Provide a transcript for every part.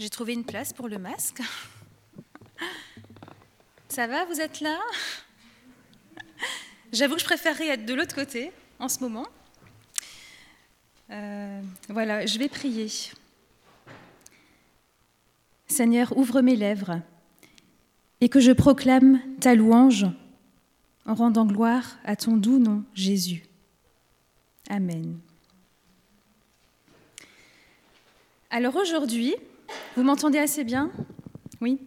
J'ai trouvé une place pour le masque. Ça va, vous êtes là? J'avoue que je préférerais être de l'autre côté en ce moment. Euh, voilà, je vais prier. Seigneur, ouvre mes lèvres et que je proclame ta louange en rendant gloire à ton doux nom, Jésus. Amen. Alors aujourd'hui, vous m'entendez assez bien? Oui.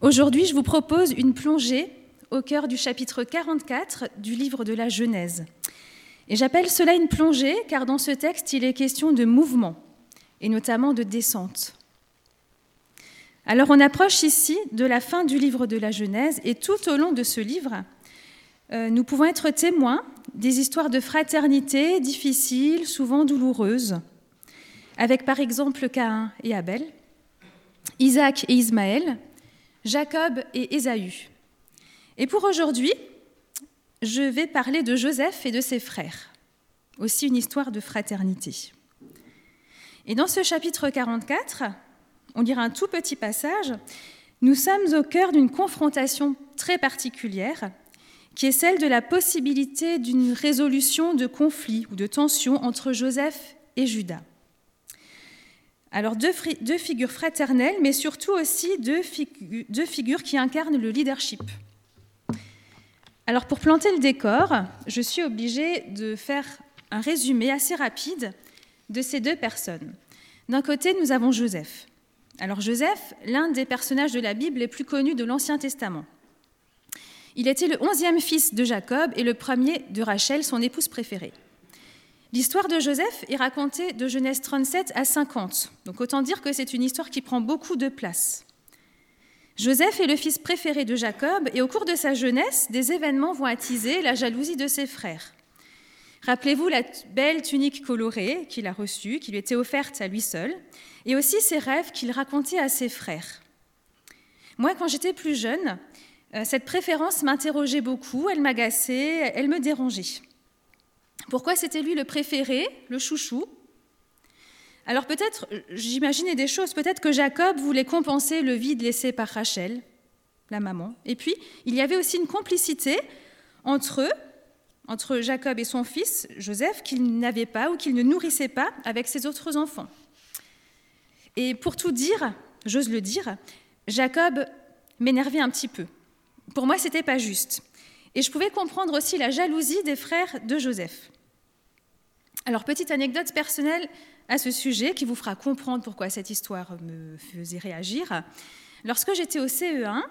Aujourd'hui, je vous propose une plongée au cœur du chapitre 44 du livre de la Genèse. Et j'appelle cela une plongée car dans ce texte, il est question de mouvement, et notamment de descente. Alors on approche ici de la fin du livre de la Genèse, et tout au long de ce livre, euh, nous pouvons être témoins des histoires de fraternité difficiles, souvent douloureuses, avec par exemple Caïn et Abel, Isaac et Ismaël, Jacob et Ésaü. Et pour aujourd'hui, je vais parler de Joseph et de ses frères, aussi une histoire de fraternité. Et dans ce chapitre 44, on lira un tout petit passage, nous sommes au cœur d'une confrontation très particulière, qui est celle de la possibilité d'une résolution de conflits ou de tensions entre Joseph et Judas. Alors deux, figures fraternelles, mais surtout aussi deux, figures qui incarnent le leadership. Alors pour planter le décor, je suis obligée de faire un résumé assez rapide de ces deux personnes. D'un côté, nous avons Joseph. Alors Joseph, l'un des personnages de la Bible les plus connus de l'Ancien Testament. Il était le onzième fils de Jacob et le premier de Rachel, son épouse préférée. L'histoire de Joseph est racontée de Genèse 37 à 50, donc autant dire que c'est une histoire qui prend beaucoup de place. Joseph est le fils préféré de Jacob et au cours de sa jeunesse, des événements vont attiser la jalousie de ses frères. Rappelez-vous la belle tunique colorée qu'il a reçue, qui lui était offerte à lui seul, et aussi ses rêves qu'il racontait à ses frères. Moi, quand j'étais plus jeune, euh, cette préférence m'interrogeait beaucoup, elle m'agaçait, elle me dérangeait. Pourquoi c'était lui le préféré, le chouchou? Alors peut-être, j'imaginais des choses, peut-être que Jacob voulait compenser le vide laissé par Rachel, la maman. Et puis, il y avait aussi une complicité entre eux, entre Jacob et son fils, Joseph, qu'il n'avait pas ou qu'il ne nourrissait pas avec ses autres enfants. Et pour tout dire, j'ose le dire, Jacob m'énervait un petit peu. Pour moi, c'était pas juste. Et je pouvais comprendre aussi la jalousie des frères de Joseph. Alors, petite anecdote personnelle à ce sujet qui vous fera comprendre pourquoi cette histoire me faisait réagir. Lorsque j'étais au CE1,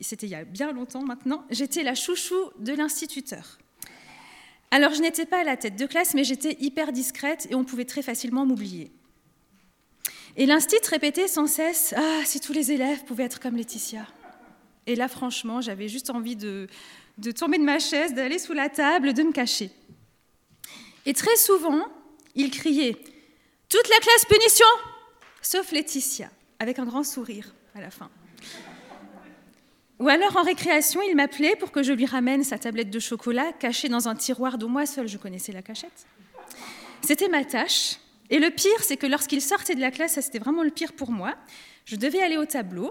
c'était il y a bien longtemps maintenant, j'étais la chouchou de l'instituteur. Alors, je n'étais pas à la tête de classe, mais j'étais hyper discrète et on pouvait très facilement m'oublier. Et l'instit répétait sans cesse Ah, si tous les élèves pouvaient être comme Laetitia. Et là, franchement, j'avais juste envie de, de tomber de ma chaise, d'aller sous la table, de me cacher. Et très souvent, il criait Toute la classe punition Sauf Laetitia, avec un grand sourire à la fin. Ou alors en récréation, il m'appelait pour que je lui ramène sa tablette de chocolat cachée dans un tiroir dont moi seule je connaissais la cachette. C'était ma tâche. Et le pire, c'est que lorsqu'il sortait de la classe, ça c'était vraiment le pire pour moi, je devais aller au tableau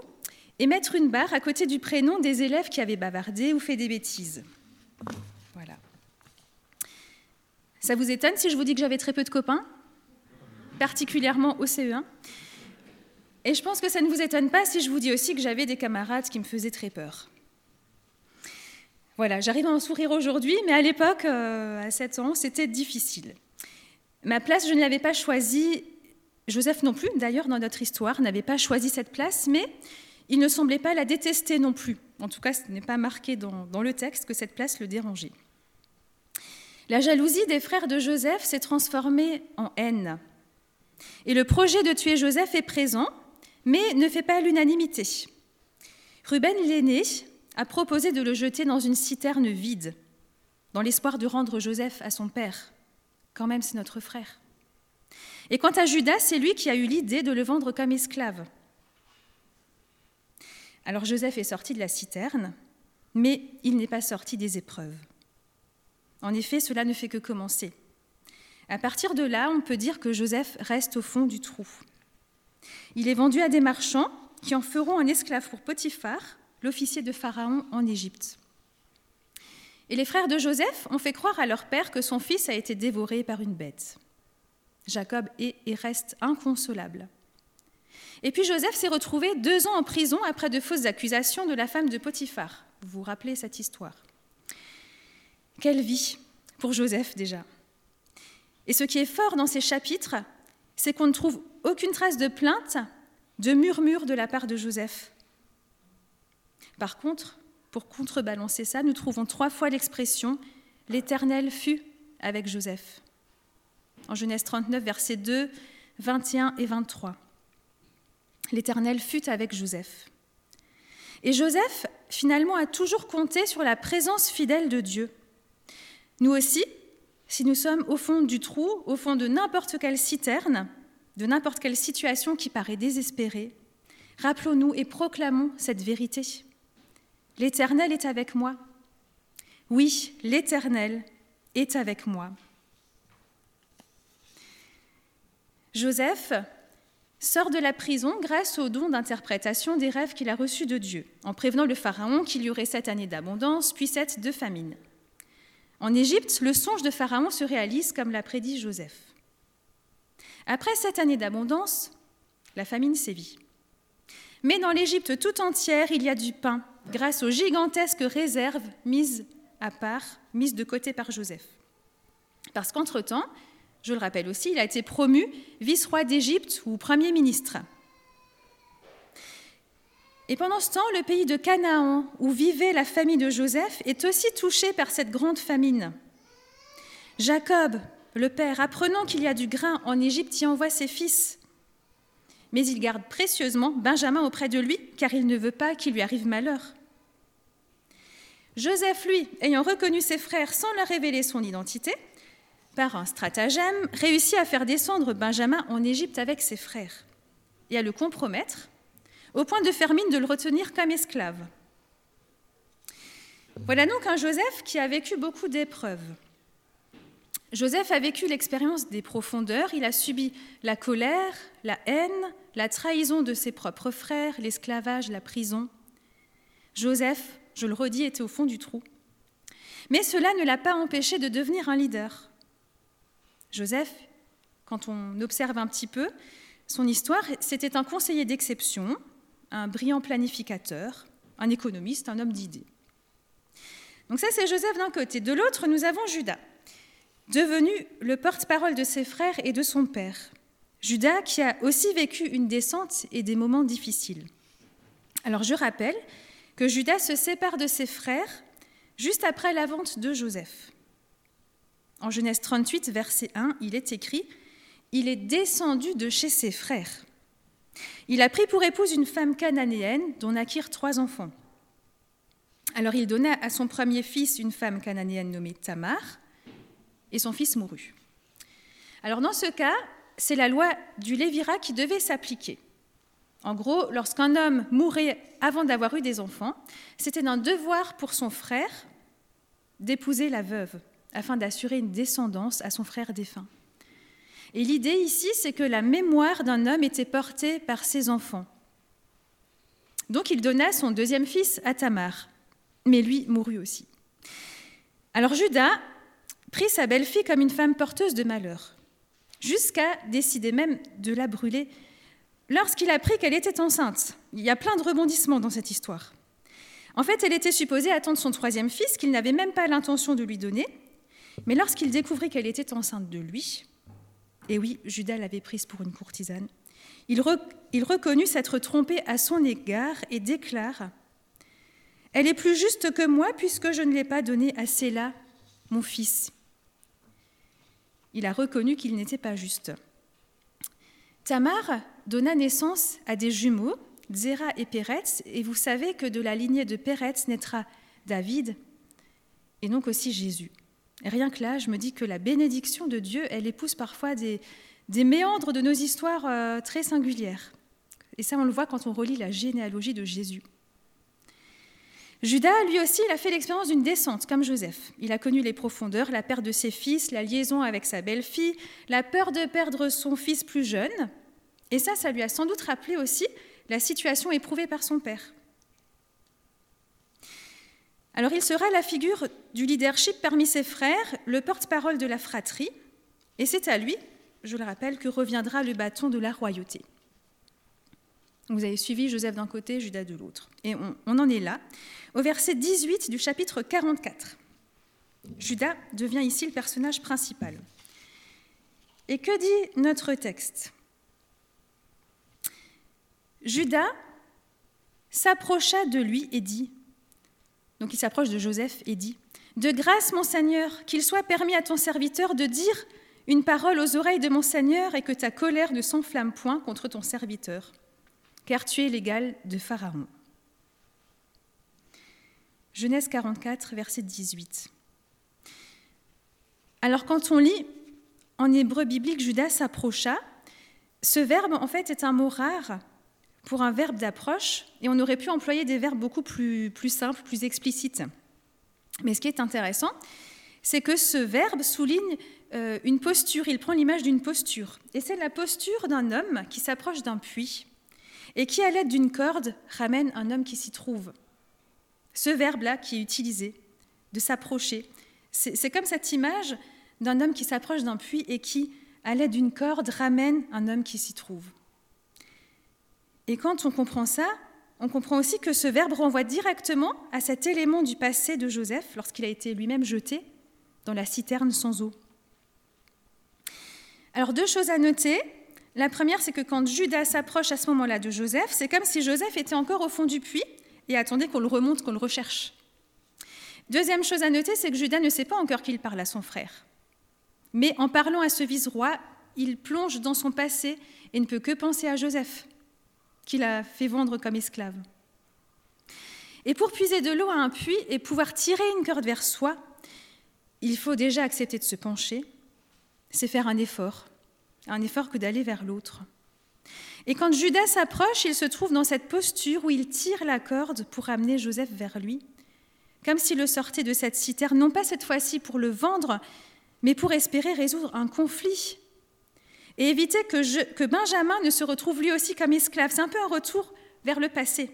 et mettre une barre à côté du prénom des élèves qui avaient bavardé ou fait des bêtises. Voilà. Ça vous étonne si je vous dis que j'avais très peu de copains, particulièrement au CE1 Et je pense que ça ne vous étonne pas si je vous dis aussi que j'avais des camarades qui me faisaient très peur. Voilà, j'arrive à en sourire aujourd'hui, mais à l'époque, euh, à 7 ans, c'était difficile. Ma place, je ne l'avais pas choisie. Joseph non plus, d'ailleurs, dans notre histoire, n'avait pas choisi cette place, mais il ne semblait pas la détester non plus. En tout cas, ce n'est pas marqué dans, le texte que cette place le dérangeait. La jalousie des frères de Joseph s'est transformée en haine. Et le projet de tuer Joseph est présent, mais ne fait pas l'unanimité. Ruben l'aîné a proposé de le jeter dans une citerne vide, dans l'espoir de rendre Joseph à son père. Quand même, c'est notre frère. Et quant à Judas, c'est lui qui a eu l'idée de le vendre comme esclave. Alors Joseph est sorti de la citerne, mais il n'est pas sorti des épreuves. En effet, cela ne fait que commencer. À partir de là, on peut dire que Joseph reste au fond du trou. Il est vendu à des marchands qui en feront un esclave pour Potiphar, l'officier de Pharaon en Égypte. Et les frères de Joseph ont fait croire à leur père que son fils a été dévoré par une bête. Jacob est et reste inconsolable. Et puis Joseph s'est retrouvé deux ans en prison après de fausses accusations de la femme de Potiphar. Vous vous rappelez cette histoire? Quelle vie pour Joseph déjà. Et ce qui est fort dans ces chapitres, c'est qu'on ne trouve aucune trace de plainte, de murmure de la part de Joseph. Par contre, pour contrebalancer ça, nous trouvons trois fois l'expression L'Éternel fut avec Joseph. En Genèse 39, versets 2, 21 et 23. L'Éternel fut avec Joseph. Et Joseph, finalement, a toujours compté sur la présence fidèle de Dieu. Nous aussi, si nous sommes au fond du trou, au fond de n'importe quelle citerne, de n'importe quelle situation qui paraît désespérée, rappelons-nous et proclamons cette vérité. L'Éternel est avec moi. Oui, l'Éternel est avec moi. Joseph sort de la prison grâce au don d'interprétation des rêves qu'il a reçus de Dieu, en prévenant le Pharaon qu'il y aurait sept années d'abondance, puis sept de famine. En Égypte, le songe de Pharaon se réalise comme l'a prédit Joseph. Après sept années d'abondance, la famine sévit. Mais dans l'Égypte tout entière, il y a du pain, grâce aux gigantesques réserves mises à part, mises de côté par Joseph. Parce qu'entre-temps, je le rappelle aussi, il a été promu vice-roi d'Égypte ou premier ministre. Et pendant ce temps, le pays de Canaan, où vivait la famille de Joseph, est aussi touché par cette grande famine. Jacob, le père, apprenant qu'il y a du grain en Égypte, y envoie ses fils. Mais il garde précieusement Benjamin auprès de lui, car il ne veut pas qu'il lui arrive malheur. Joseph, lui, ayant reconnu ses frères sans leur révéler son identité, par un stratagème, réussit à faire descendre Benjamin en Égypte avec ses frères et à le compromettre, au point de faire mine de le retenir comme esclave. Voilà donc un Joseph qui a vécu beaucoup d'épreuves. Joseph a vécu l'expérience des profondeurs, il a subi la colère, la haine, la trahison de ses propres frères, l'esclavage, la prison. Joseph, je le redis, était au fond du trou. Mais cela ne l'a pas empêché de devenir un leader. Joseph, quand on observe un petit peu son histoire, c'était un conseiller d'exception, un brillant planificateur, un économiste, un homme d'idées. Donc ça, c'est Joseph d'un côté. De l'autre, nous avons Judas, devenu le porte-parole de ses frères et de son père. Judas qui a aussi vécu une descente et des moments difficiles. Alors je rappelle que Judas se sépare de ses frères juste après la vente de Joseph. En Genèse 38, verset 1, il est écrit Il est descendu de chez ses frères. Il a pris pour épouse une femme cananéenne dont naquirent trois enfants. Alors il donna à son premier fils une femme cananéenne nommée Tamar, et son fils mourut. Alors dans ce cas, c'est la loi du Lévira qui devait s'appliquer. En gros, lorsqu'un homme mourait avant d'avoir eu des enfants, c'était un devoir pour son frère d'épouser la veuve afin d'assurer une descendance à son frère défunt. Et l'idée ici, c'est que la mémoire d'un homme était portée par ses enfants. Donc il donna son deuxième fils à Tamar, mais lui mourut aussi. Alors Judas prit sa belle-fille comme une femme porteuse de malheur, jusqu'à décider même de la brûler lorsqu'il apprit qu'elle était enceinte. Il y a plein de rebondissements dans cette histoire. En fait, elle était supposée attendre son troisième fils qu'il n'avait même pas l'intention de lui donner, mais lorsqu'il découvrit qu'elle était enceinte de lui, et oui, Judas l'avait prise pour une courtisane, il, reconnut s'être trompé à son égard et déclare Elle est plus juste que moi puisque je ne l'ai pas donnée à Séla, mon fils. Il a reconnu qu'il n'était pas juste. Tamar donna naissance à des jumeaux, Zéra et Péretz, et vous savez que de la lignée de Péretz naîtra David et donc aussi Jésus rien que là, je me dis que la bénédiction de Dieu, elle épouse parfois des, méandres de nos histoires euh, très singulières. Et ça, on le voit quand on relit la généalogie de Jésus. Judas, lui aussi, il a fait l'expérience d'une descente, comme Joseph. Il a connu les profondeurs, la perte de ses fils, la liaison avec sa belle-fille, la peur de perdre son fils plus jeune, Et ça, ça lui a sans doute rappelé aussi la situation éprouvée par son père. Alors il sera la figure du leadership parmi ses frères, le porte-parole de la fratrie, et c'est à lui, je le rappelle, que reviendra le bâton de la royauté. Vous avez suivi Joseph d'un côté, Judas de l'autre. Et on, en est là, au verset 18 du chapitre 44. Judas devient ici le personnage principal. Et que dit notre texte? Judas s'approcha de lui et dit, donc il s'approche de Joseph et dit, De grâce, mon Seigneur, qu'il soit permis à ton serviteur de dire une parole aux oreilles de mon Seigneur et que ta colère ne s'enflamme point contre ton serviteur, car tu es l'égal de Pharaon. Genèse 44, verset 18. Alors quand on lit en hébreu biblique Judas s'approcha, ce verbe en fait est un mot rare pour un verbe d'approche, et on aurait pu employer des verbes beaucoup plus, simples, plus explicites. Mais ce qui est intéressant, c'est que ce verbe souligne euh, une posture, il prend l'image d'une posture. Et c'est la posture d'un homme qui s'approche d'un puits et qui, à l'aide d'une corde, ramène un homme qui s'y trouve. Ce verbe-là qui est utilisé, de s'approcher, c'est comme cette image d'un homme qui s'approche d'un puits et qui, à l'aide d'une corde, ramène un homme qui s'y trouve. Et quand on comprend ça, on comprend aussi que ce verbe renvoie directement à cet élément du passé de Joseph lorsqu'il a été lui-même jeté dans la citerne sans eau. Alors deux choses à noter. La première, c'est que quand Judas s'approche à ce moment-là de Joseph, c'est comme si Joseph était encore au fond du puits et attendait qu'on le remonte, qu'on le recherche. Deuxième chose à noter, c'est que Judas ne sait pas encore qu'il parle à son frère. Mais en parlant à ce vice-roi, il plonge dans son passé et ne peut que penser à Joseph qu'il a fait vendre comme esclave. Et pour puiser de l'eau à un puits et pouvoir tirer une corde vers soi, il faut déjà accepter de se pencher, c'est faire un effort, un effort que d'aller vers l'autre. Et quand Judas s'approche, il se trouve dans cette posture où il tire la corde pour amener Joseph vers lui, comme s'il le sortait de cette citerne, non pas cette fois-ci pour le vendre, mais pour espérer résoudre un conflit et éviter que, Benjamin ne se retrouve lui aussi comme esclave. C'est un peu un retour vers le passé.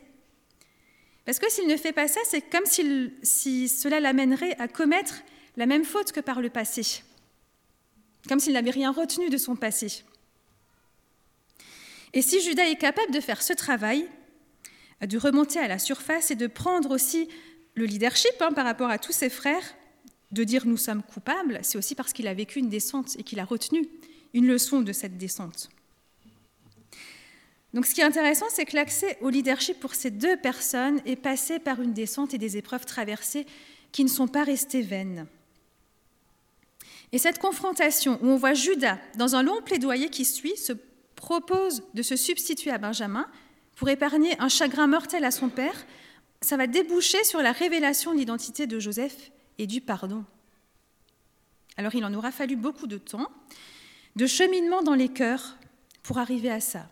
Parce que s'il ne fait pas ça, c'est comme si cela l'amènerait à commettre la même faute que par le passé, comme s'il n'avait rien retenu de son passé. Et si Judas est capable de faire ce travail, de remonter à la surface et de prendre aussi le leadership hein, par rapport à tous ses frères, de dire nous sommes coupables, c'est aussi parce qu'il a vécu une descente et qu'il a retenu une leçon de cette descente. Donc ce qui est intéressant, c'est que l'accès au leadership pour ces deux personnes est passé par une descente et des épreuves traversées qui ne sont pas restées vaines. Et cette confrontation, où on voit Judas, dans un long plaidoyer qui suit, se propose de se substituer à Benjamin pour épargner un chagrin mortel à son père, ça va déboucher sur la révélation de l'identité de Joseph et du pardon. Alors il en aura fallu beaucoup de temps, de cheminement dans les cœurs pour arriver à ça.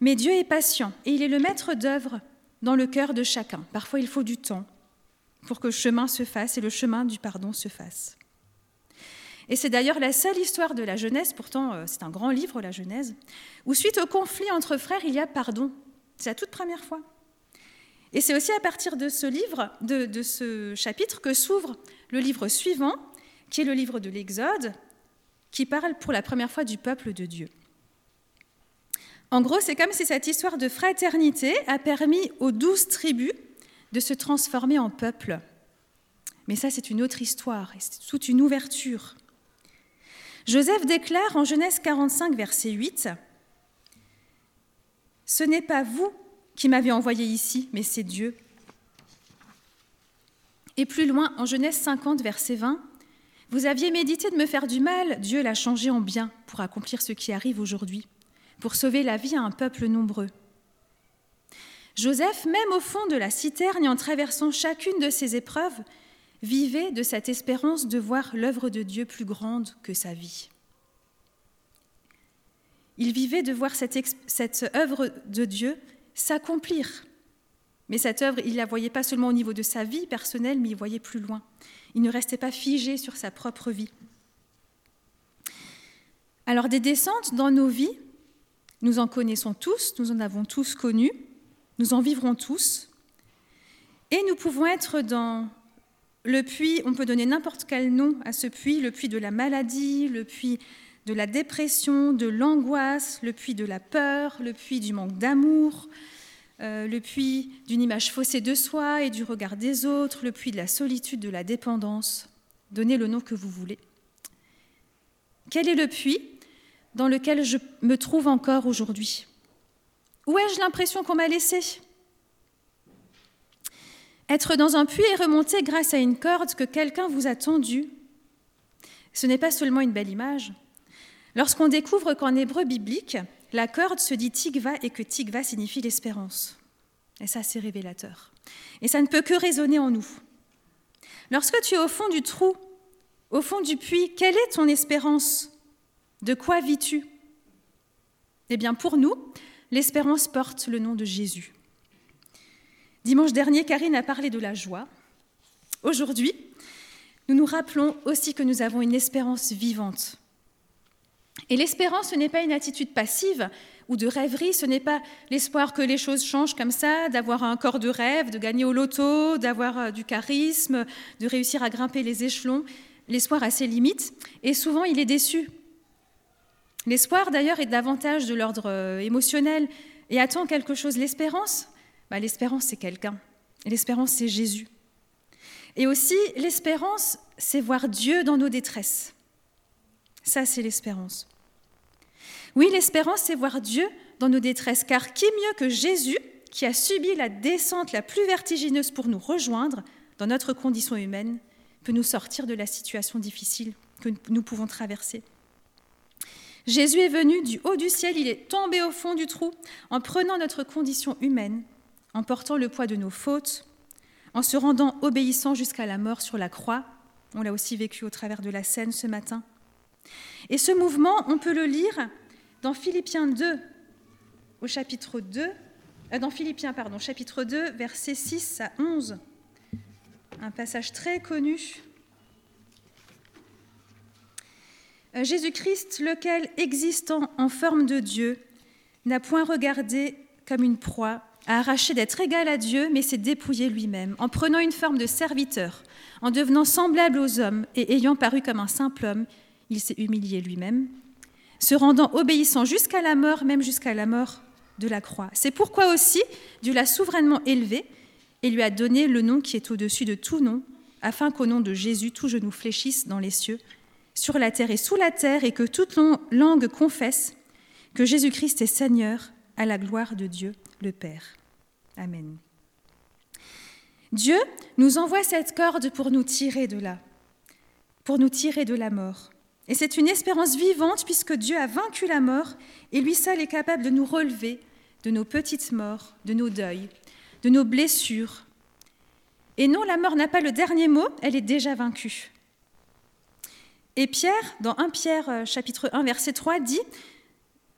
Mais Dieu est patient et il est le maître d'œuvre dans le cœur de chacun. Parfois, il faut du temps pour que le chemin se fasse et le chemin du pardon se fasse. Et c'est d'ailleurs la seule histoire de la Genèse, pourtant euh, c'est un grand livre, la Genèse, où suite au conflit entre frères, il y a pardon. C'est la toute première fois. Et c'est aussi à partir de ce livre, de, de ce chapitre, que s'ouvre le livre suivant, qui est le livre de l'Exode, qui parle pour la première fois du peuple de Dieu. En gros, c'est comme si cette histoire de fraternité a permis aux douze tribus de se transformer en peuple. Mais ça, c'est une autre histoire, c'est toute une ouverture. Joseph déclare en Genèse 45, verset 8, Ce n'est pas vous qui m'avez envoyé ici, mais c'est Dieu. Et plus loin, en Genèse 50, verset 20, vous aviez médité de me faire du mal, Dieu l'a changé en bien pour accomplir ce qui arrive aujourd'hui, pour sauver la vie à un peuple nombreux. Joseph, même au fond de la citerne et en traversant chacune de ses épreuves, vivait de cette espérance de voir l'œuvre de Dieu plus grande que sa vie. Il vivait de voir cette, cette œuvre de Dieu s'accomplir. Mais cette œuvre, il ne la voyait pas seulement au niveau de sa vie personnelle, mais il voyait plus loin. Il ne restait pas figé sur sa propre vie. Alors des descentes dans nos vies, Nous en connaissons tous, nous en avons tous connu, nous en vivrons tous. Et nous pouvons être dans le puits, on peut donner n'importe quel nom à ce puits, le puits de la maladie, le puits de la dépression, de l'angoisse, le puits de la peur, le puits du manque d'amour, euh, le puits d'une image faussée de soi et du regard des autres, le puits de la solitude, de la dépendance. Donnez le nom que vous voulez. Quel est le puits dans lequel je me trouve encore aujourd'hui? Où ai-je l'impression qu'on m'a laissé? Être dans un puits et remonter grâce à une corde que quelqu'un vous a tendue, ce n'est pas seulement une belle image. Lorsqu'on découvre qu'en hébreu biblique, la corde se dit tigva et que tigva signifie l'espérance. Et ça, c'est révélateur. Et ça ne peut que résonner en nous. Lorsque tu es au fond du trou, au fond du puits, quelle est ton espérance? De quoi vis-tu? Eh bien, pour nous, l'espérance porte le nom de Jésus. Dimanche dernier, Karine a parlé de la joie. Aujourd'hui, nous nous rappelons aussi que nous avons une espérance vivante et l'espérance, ce n'est pas une attitude passive ou de rêverie, ce n'est pas l'espoir que les choses changent comme ça, d'avoir un corps de rêve, de gagner au loto, d'avoir euh, du charisme, de réussir à grimper les échelons. L'espoir a ses limites et souvent il est déçu. L'espoir d'ailleurs est davantage de l'ordre euh, émotionnel et attend quelque chose. L'espérance, bah, l'espérance c'est quelqu'un. L'espérance c'est Jésus. Et aussi l'espérance c'est voir Dieu dans nos détresses. Ça, c'est l'espérance. Oui, l'espérance, c'est voir Dieu dans nos détresses, car qui mieux que Jésus, qui a subi la descente la plus vertigineuse pour nous rejoindre dans notre condition humaine, peut nous sortir de la situation difficile que nous pouvons traverser. Jésus est venu du haut du ciel, il est tombé au fond du trou en prenant notre condition humaine, en portant le poids de nos fautes, en se rendant obéissant jusqu'à la mort sur la croix. On l'a aussi vécu au travers de la scène ce matin. Et ce mouvement, on peut le lire dans Philippiens 2, au chapitre 2, euh, dans Philippiens, pardon, chapitre 2, versets 6 à 11. Un passage très connu. Euh, Jésus-Christ, lequel, existant en forme de Dieu, n'a point regardé comme une proie à arracher d'être égal à Dieu, mais s'est dépouillé lui-même, en prenant une forme de serviteur, en devenant semblable aux hommes et ayant paru comme un simple homme, il s'est humilié lui-même, se rendant obéissant jusqu'à la mort, même jusqu'à la mort de la croix. C'est pourquoi aussi Dieu l'a souverainement élevé et lui a donné le nom qui est au-dessus de tout nom, afin qu'au nom de Jésus, tout genou fléchisse dans les cieux, sur la terre et sous la terre, et que toute langue confesse que Jésus-Christ est Seigneur, à la gloire de Dieu le Père. Amen. Dieu nous envoie cette corde pour nous tirer de là, pour nous tirer de la mort. Et c'est une espérance vivante puisque Dieu a vaincu la mort et lui seul est capable de nous relever de nos petites morts, de nos deuils, de nos blessures. Et non, la mort n'a pas le dernier mot, elle est déjà vaincue. Et Pierre, dans 1 Pierre euh, chapitre 1 verset 3, dit,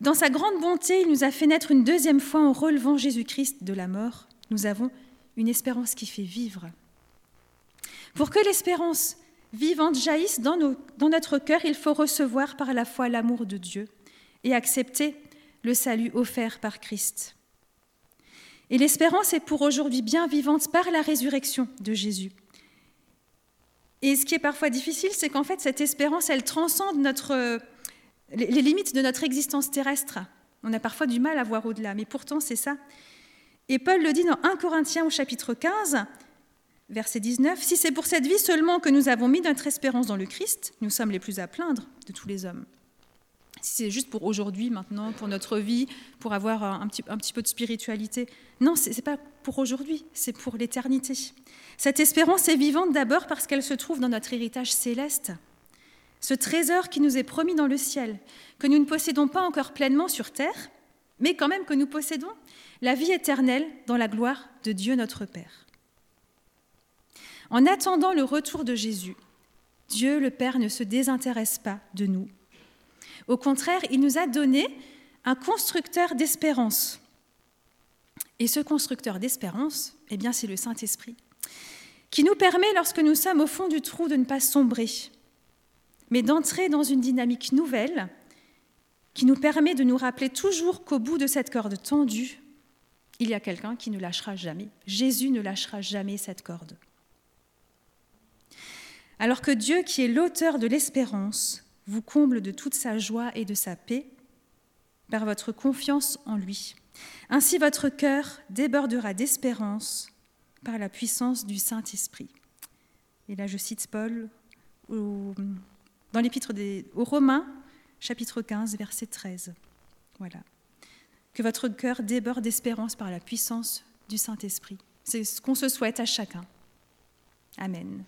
Dans sa grande bonté, il nous a fait naître une deuxième fois en relevant Jésus-Christ de la mort. Nous avons une espérance qui fait vivre. Pour que l'espérance vivante jaillisse dans, notre cœur, il faut recevoir par la foi l'amour de Dieu et accepter le salut offert par Christ. Et l'espérance est pour aujourd'hui bien vivante par la résurrection de Jésus. Et ce qui est parfois difficile, c'est qu'en fait, cette espérance, elle transcende les limites de notre existence terrestre. On a parfois du mal à voir au-delà, mais pourtant, c'est ça. Et Paul le dit dans 1 Corinthiens au chapitre 15, verset 19, Si c'est pour cette vie seulement que nous avons mis notre espérance dans le Christ, nous sommes les plus à plaindre de tous les hommes. Si c'est juste pour aujourd'hui, maintenant, pour notre vie, pour avoir un petit, peu de spiritualité, non, ce n'est pas pour aujourd'hui, c'est pour l'éternité. Cette espérance est vivante d'abord parce qu'elle se trouve dans notre héritage céleste, ce trésor qui nous est promis dans le ciel, que nous ne possédons pas encore pleinement sur terre, mais quand même que nous possédons la vie éternelle dans la gloire de Dieu notre Père. En attendant le retour de Jésus, Dieu le Père ne se désintéresse pas de nous. Au contraire, il nous a donné un constructeur d'espérance. Et ce constructeur d'espérance, eh bien, c'est le Saint-Esprit, qui nous permet, lorsque nous sommes au fond du trou, de ne pas sombrer, mais d'entrer dans une dynamique nouvelle qui nous permet de nous rappeler toujours qu'au bout de cette corde tendue, il y a quelqu'un qui ne lâchera jamais. Jésus ne lâchera jamais cette corde. Alors que Dieu, qui est l'auteur de l'espérance, vous comble de toute sa joie et de sa paix par votre confiance en lui. Ainsi votre cœur débordera d'espérance par la puissance du Saint-Esprit. Et là, je cite Paul dans l'épître aux Romains, chapitre 15, verset 13. Voilà. Que votre cœur déborde d'espérance par la puissance du Saint-Esprit. C'est ce qu'on se souhaite à chacun. Amen.